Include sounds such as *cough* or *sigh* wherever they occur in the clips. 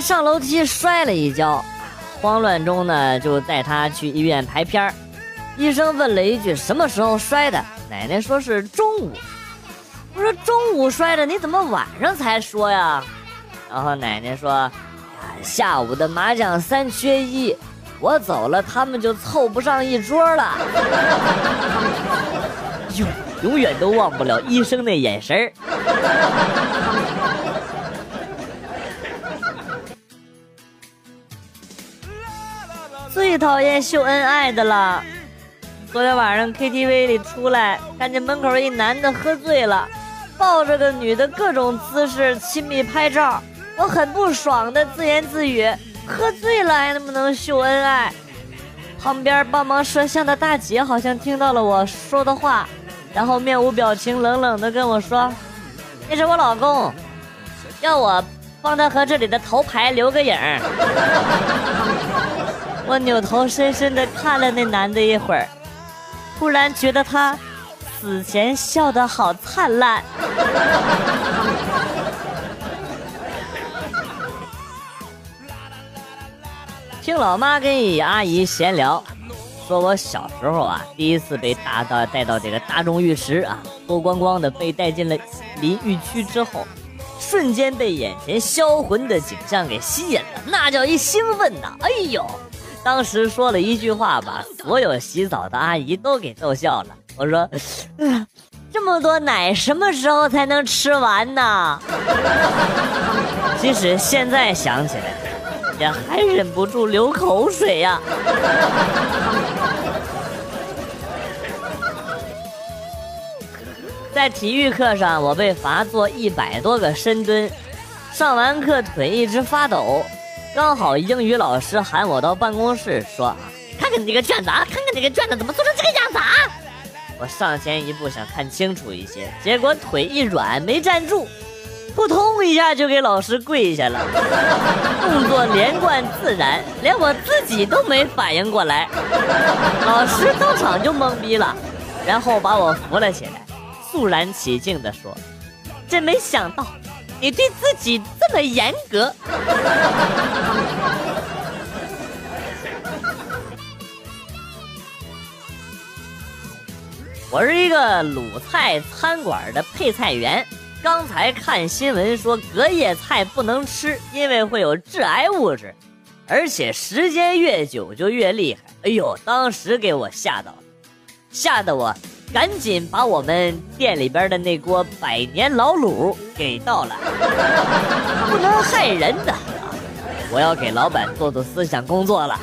上楼梯摔了一跤，慌乱中呢就带他去医院拍片儿。医生问了一句：“什么时候摔的？”奶奶说是中午。我说：“中午摔的，你怎么晚上才说呀？”然后奶奶说：“下午的麻将三缺一，我走了，他们就凑不上一桌了。*laughs* ”永永远都忘不了医生那眼神儿。最讨厌秀恩爱的了。昨天晚上 KTV 里出来，看见门口一男的喝醉了，抱着个女的各种姿势亲密拍照，我很不爽的自言自语：喝醉了还能不能秀恩爱？旁边帮忙摄像的大姐好像听到了我说的话，然后面无表情，冷冷的跟我说：“那是我老公，要我帮他和这里的头牌留个影。”我扭头深深的看了那男的一会儿，突然觉得他死前笑得好灿烂。*laughs* 听老妈跟姨阿姨闲聊，说我小时候啊，第一次被大到带到这个大众浴池啊，脱光光的被带进了淋浴区之后，瞬间被眼前销魂的景象给吸引了，那叫一兴奋呐！哎呦！当时说了一句话，把所有洗澡的阿姨都给逗笑了。我说：“这么多奶，什么时候才能吃完呢？”其实现在想起来，也还忍不住流口水呀。在体育课上，我被罚做一百多个深蹲，上完课腿一直发抖。刚好英语老师喊我到办公室说啊：“看看你这个卷子啊，看看你这个卷子怎么做成这个样子啊！”我上前一步想看清楚一些，结果腿一软没站住，扑通一下就给老师跪下了。动作连贯自然，连我自己都没反应过来。老师当场就懵逼了，然后把我扶了起来，肃然起敬地说：“真没想到。”你对自己这么严格，我是一个鲁菜餐馆的配菜员。刚才看新闻说隔夜菜不能吃，因为会有致癌物质，而且时间越久就越厉害。哎呦，当时给我吓到了，吓得我。赶紧把我们店里边的那锅百年老卤给倒了，*laughs* 不能害人的。我要给老板做做思想工作了。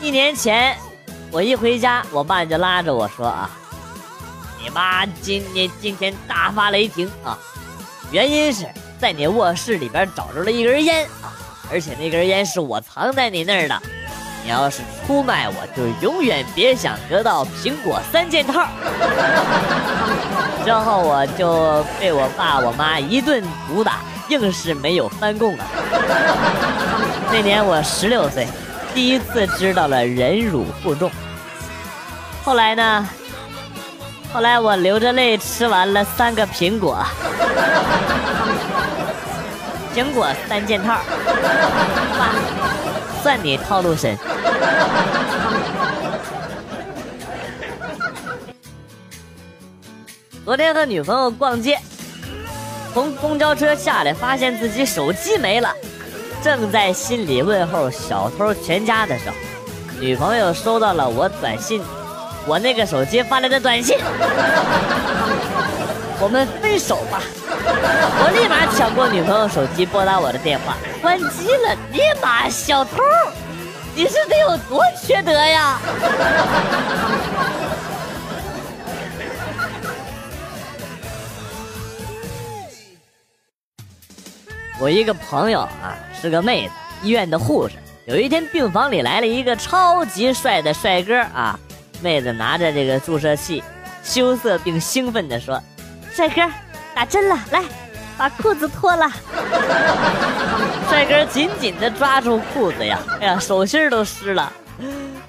一年前，我一回家，我爸就拉着我说：“啊，你妈今年今天大发雷霆啊，原因是在你卧室里边找着了一根烟啊。”而且那根烟是我藏在你那儿的，你要是出卖我，就永远别想得到苹果三件套。之后我就被我爸我妈一顿毒打，硬是没有翻供啊。那年我十六岁，第一次知道了忍辱负重。后来呢？后来我流着泪吃完了三个苹果。苹果三件套，*laughs* 算你套路深。昨天和女朋友逛街，从公交车下来，发现自己手机没了，正在心里问候小偷全家的时候，女朋友收到了我短信，我那个手机发来的短信，我们分手吧。我立马抢过女朋友手机，拨打我的电话，关机了。你妈，小偷，你是得有多缺德呀？我一个朋友啊，是个妹子，医院的护士。有一天，病房里来了一个超级帅的帅哥啊，妹子拿着这个注射器，羞涩并兴奋地说：“帅哥。”打针了，来，把裤子脱了。*laughs* 帅哥紧紧的抓住裤子呀，哎呀，手心都湿了。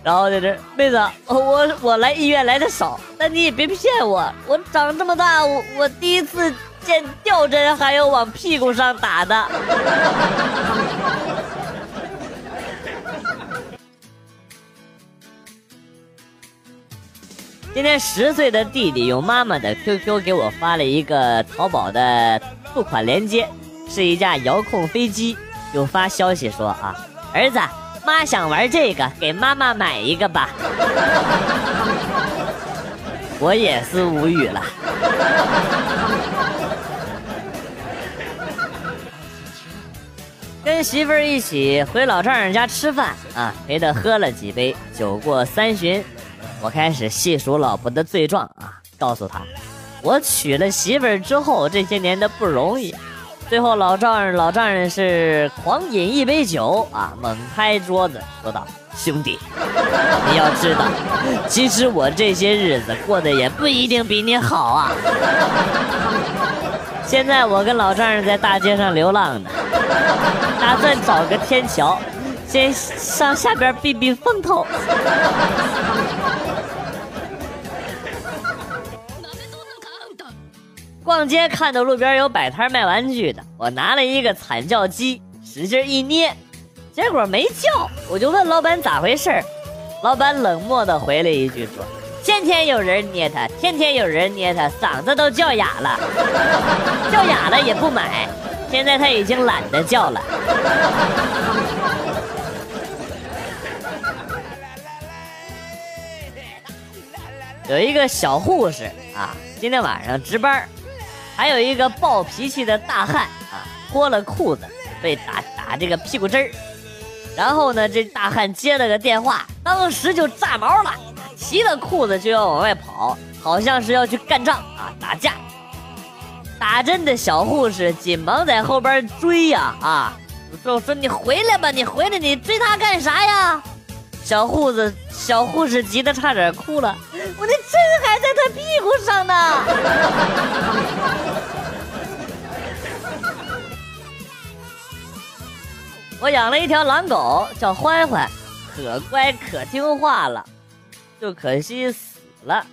然后在这，妹子，我我来医院来的少，但你也别骗我，我长这么大，我我第一次见吊针还有往屁股上打的。今天十岁的弟弟用妈妈的 QQ 给我发了一个淘宝的付款链接，是一架遥控飞机，就发消息说啊，儿子。妈想玩这个，给妈妈买一个吧。*laughs* 我也是无语了。跟媳妇儿一起回老丈人家吃饭啊，陪他喝了几杯，酒过三巡，我开始细数老婆的罪状啊，告诉他，我娶了媳妇儿之后这些年的不容易。最后，老丈人老丈人是狂饮一杯酒啊，猛拍桌子，说道：“兄弟，你要知道，其实我这些日子过得也不一定比你好啊。现在我跟老丈人在大街上流浪呢，打算找个天桥，先上下边避避风头。”逛街看到路边有摆摊卖玩具的，我拿了一个惨叫机，使劲一捏，结果没叫。我就问老板咋回事老板冷漠的回了一句说：“天天有人捏它，天天有人捏它，嗓子都叫哑了，叫哑了也不买。现在他已经懒得叫了。*laughs* ”有一个小护士啊，今天晚上值班。还有一个暴脾气的大汉啊，脱了裤子被打打这个屁股针儿，然后呢，这大汉接了个电话，当时就炸毛了，提了裤子就要往外跑，好像是要去干仗啊，打架。打针的小护士紧忙在后边追呀啊，说说你回来吧，你回来，你追他干啥呀？小护士小护士急得差点哭了，我的针还在他屁股上呢。*laughs* 我养了一条狼狗，叫欢欢，可乖可听话了，就可惜死了。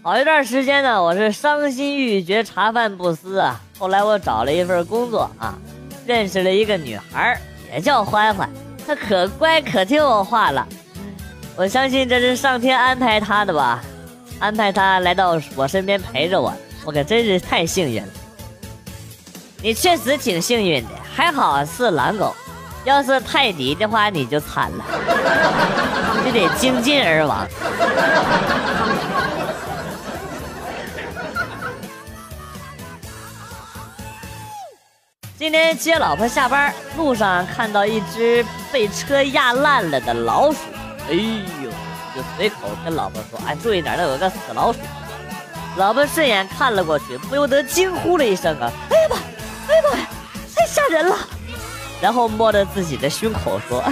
好一段时间呢，我是伤心欲绝，茶饭不思啊。后来我找了一份工作啊，认识了一个女孩，也叫欢欢，他可乖可听我话了。我相信这是上天安排他的吧，安排他来到我身边陪着我，我可真是太幸运了。你确实挺幸运的，还好是狼狗。要是泰迪的话，你就惨了，就得精尽而亡。今天接老婆下班，路上看到一只被车压烂了的老鼠，哎呦，就随口跟老婆说：“哎，注意点，那有个死老鼠。”老婆顺眼看了过去，不由得惊呼了一声：“啊，哎呀妈，哎呀妈呀，太吓人了！”然后摸着自己的胸口说：“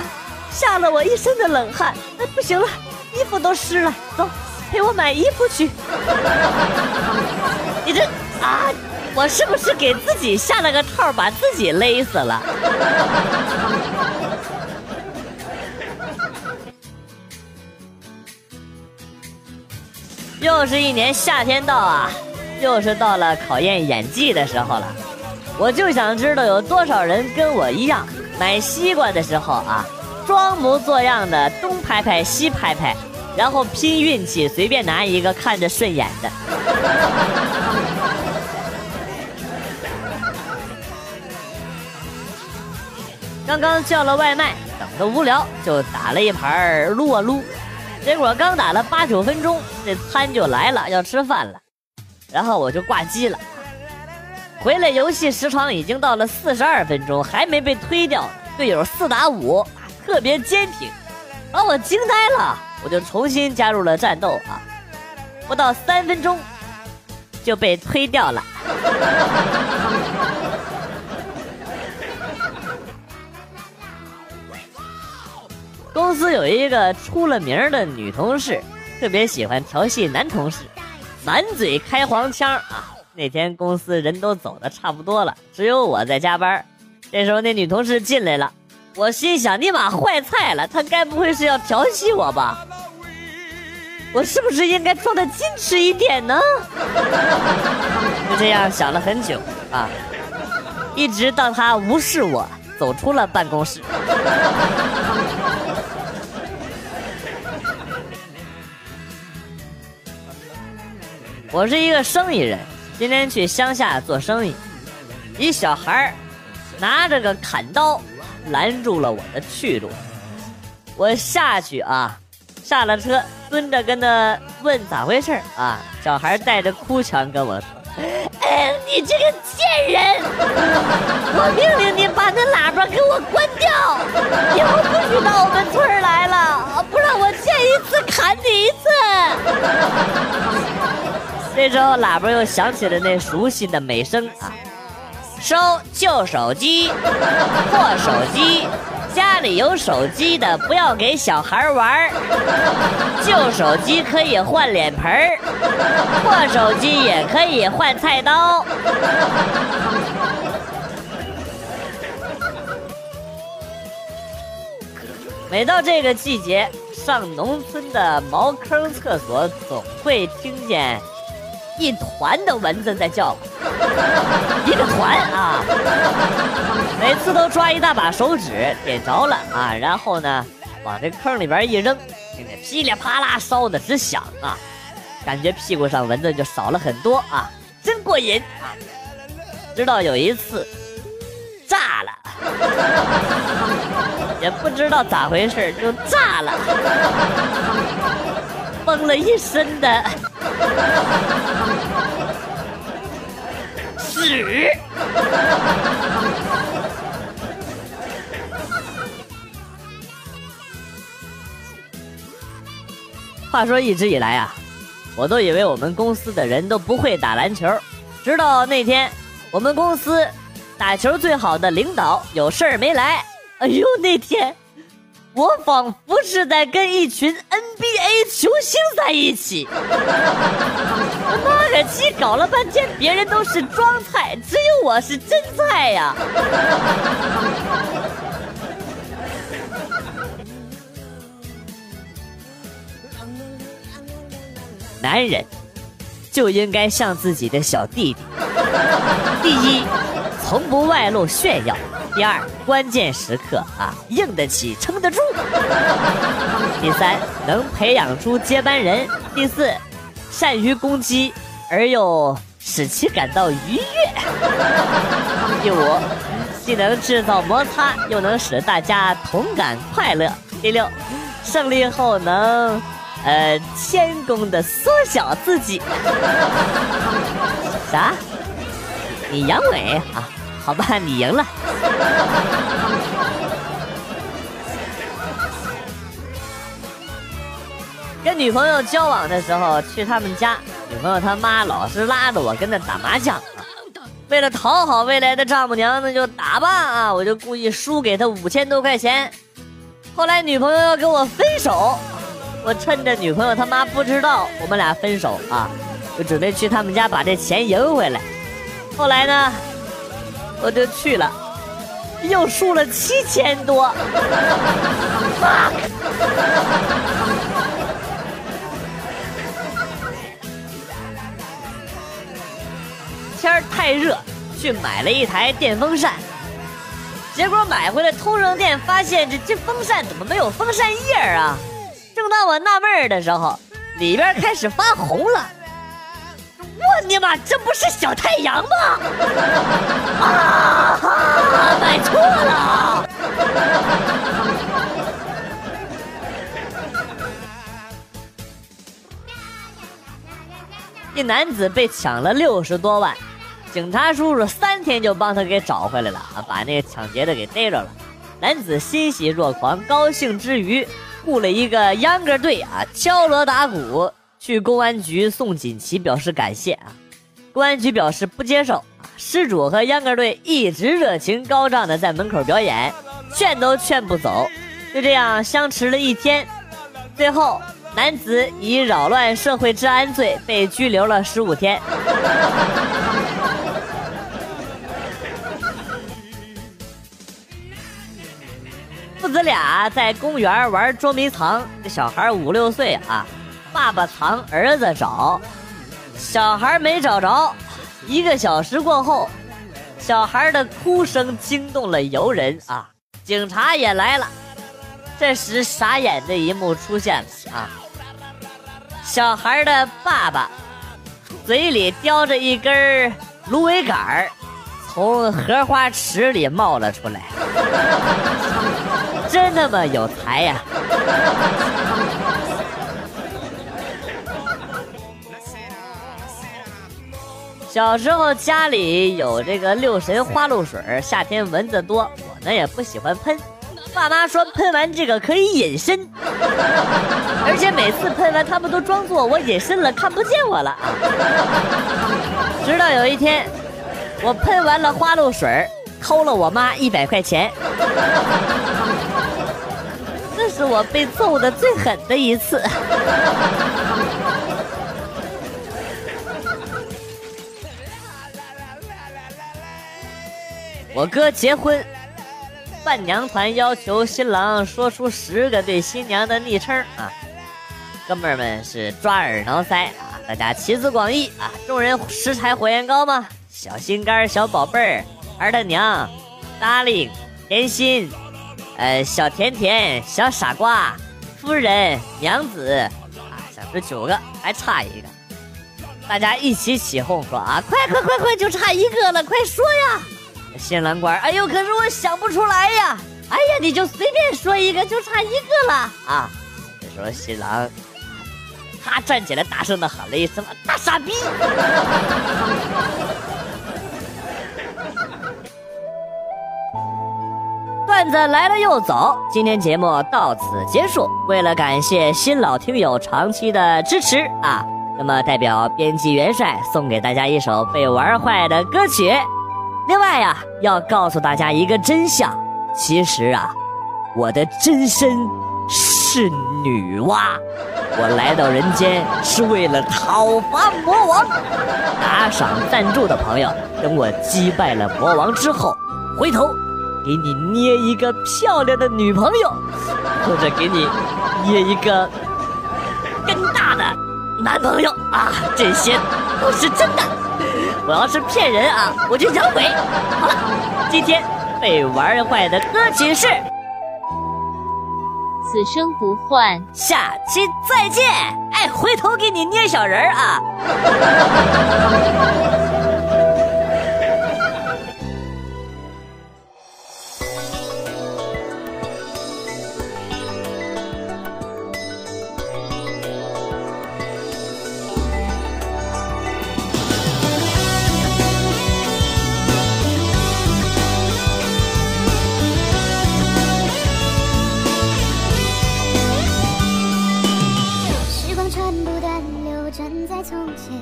吓了我一身的冷汗，哎，不行了，衣服都湿了，走，陪我买衣服去。”你这啊，我是不是给自己下了个套，把自己勒死了？*laughs* 又是一年夏天到啊，又是到了考验演技的时候了。我就想知道有多少人跟我一样，买西瓜的时候啊，装模作样的东拍拍西拍拍，然后拼运气，随便拿一个看着顺眼的。刚刚叫了外卖，等的无聊，就打了一盘撸啊撸，结果刚打了八九分钟，这餐就来了，要吃饭了，然后我就挂机了。回来，游戏时长已经到了四十二分钟，还没被推掉。队友四打五，特别坚挺，把我惊呆了。我就重新加入了战斗啊，不到三分钟就被推掉了。公司有一个出了名的女同事，特别喜欢调戏男同事，满嘴开黄腔啊。那天公司人都走的差不多了，只有我在加班。这时候那女同事进来了，我心想，尼玛坏菜了，她该不会是要调戏我吧？我是不是应该装的矜持一点呢？就这样想了很久啊，一直到她无视我，走出了办公室。我是一个生意人，今天去乡下做生意，一小孩拿着个砍刀拦住了我的去路。我下去啊，下了车，蹲着跟他问咋回事啊。小孩带着哭腔跟我说：“哎，你这个贱人！我命令你把那喇叭给我关掉，以后不许到我们村来了，不然我见一次砍你一次。”这时候，喇叭又响起了那熟悉的美声啊！收旧手机、破手机，家里有手机的不要给小孩玩旧手机可以换脸盆破手机也可以换菜刀。每到这个季节，上农村的茅坑厕所总会听见。一团的蚊子在叫，一个团啊！每次都抓一大把手指点着了啊，然后呢，往这坑里边一扔，听见噼里啪啦烧的直响啊，感觉屁股上蚊子就少了很多啊，真过瘾啊！直到有一次炸了，也不知道咋回事就炸了，*laughs* 崩了一身的。屎！话说一直以来啊，我都以为我们公司的人都不会打篮球，直到那天我们公司打球最好的领导有事儿没来。哎呦，那天。我仿佛是在跟一群 NBA 球星在一起，*laughs* 那个鸡搞了半天，别人都是装菜，只有我是真菜呀！男人就应该像自己的小弟弟，第一，从不外露炫耀。第二，关键时刻啊，硬得起，撑得住。第三，能培养出接班人。第四，善于攻击而又使其感到愉悦。第五，既能制造摩擦，又能使大家同感快乐。第六，胜利后能，呃，谦恭的缩小自己。啥？你阳痿啊？好吧，你赢了。跟女朋友交往的时候去他们家，女朋友他妈老是拉着我跟他打麻将，为了讨好未来的丈母娘，那就打吧啊！我就故意输给他五千多块钱。后来女朋友要跟我分手，我趁着女朋友他妈不知道我们俩分手啊，就准备去他们家把这钱赢回来。后来呢？我就去了，又输了七千多。天儿太热，去买了一台电风扇，结果买回来通上电，发现这这风扇怎么没有风扇叶啊？正当我纳闷的时候，里边开始发红了。我尼玛，这不是小太阳吗？啊哈！买错了。一男子被抢了六十多万，警察叔叔三天就帮他给找回来了啊，把那个抢劫的给逮着了。男子欣喜若狂，高兴之余，雇了一个秧歌队啊，敲锣打鼓。去公安局送锦旗表示感谢啊！公安局表示不接受。失主和秧歌队一直热情高涨的在门口表演，劝都劝不走。就这样相持了一天，最后男子以扰乱社会治安罪被拘留了十五天。父子俩在公园玩捉迷藏，这小孩五六岁啊，爸爸藏，儿子找，小孩没找着。一个小时过后，小孩的哭声惊动了游人啊，警察也来了。这时，傻眼的一幕出现了啊！小孩的爸爸嘴里叼着一根芦苇杆从荷花池里冒了出来，*laughs* 真他妈有才呀！小时候家里有这个六神花露水，夏天蚊子多，我呢也不喜欢喷。爸妈说喷完这个可以隐身，而且每次喷完他们都装作我隐身了，看不见我了。直到有一天，我喷完了花露水，偷了我妈一百块钱，这是我被揍的最狠的一次。我哥结婚。伴娘团要求新郎说出十个对新娘的昵称啊，哥们儿们是抓耳挠腮啊，大家集思广益啊，众人拾柴火焰高嘛，小心肝、小宝贝儿、儿他娘、darling、甜心，呃，小甜甜、小傻瓜、夫人、娘子啊，想是九个，还差一个，大家一起起哄说啊，快快快快，就差一个了，快说呀！新郎官，哎呦，可是我想不出来呀！哎呀，你就随便说一个，就差一个了啊！这时候新郎，他站起来，大声的喊了一声：“大傻逼！” *laughs* 段子来了又走，今天节目到此结束。为了感谢新老听友长期的支持啊，那么代表编辑元帅送给大家一首被玩坏的歌曲。另外呀，要告诉大家一个真相，其实啊，我的真身是女娲，我来到人间是为了讨伐魔王。打赏赞助的朋友，等我击败了魔王之后，回头给你捏一个漂亮的女朋友，或者给你捏一个更大的男朋友啊，这些都是真的。我要是骗人啊，我就养鬼。好了，今天被玩坏的歌曲是《此生不换》，下期再见。哎，回头给你捏小人儿啊。在从前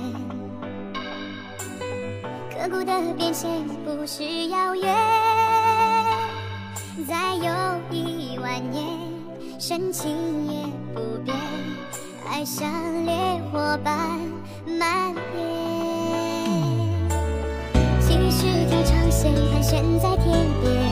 刻骨的变迁不是遥远，再有一万年，深情也不变，爱像烈火般蔓延。继续条长线盘旋在天边。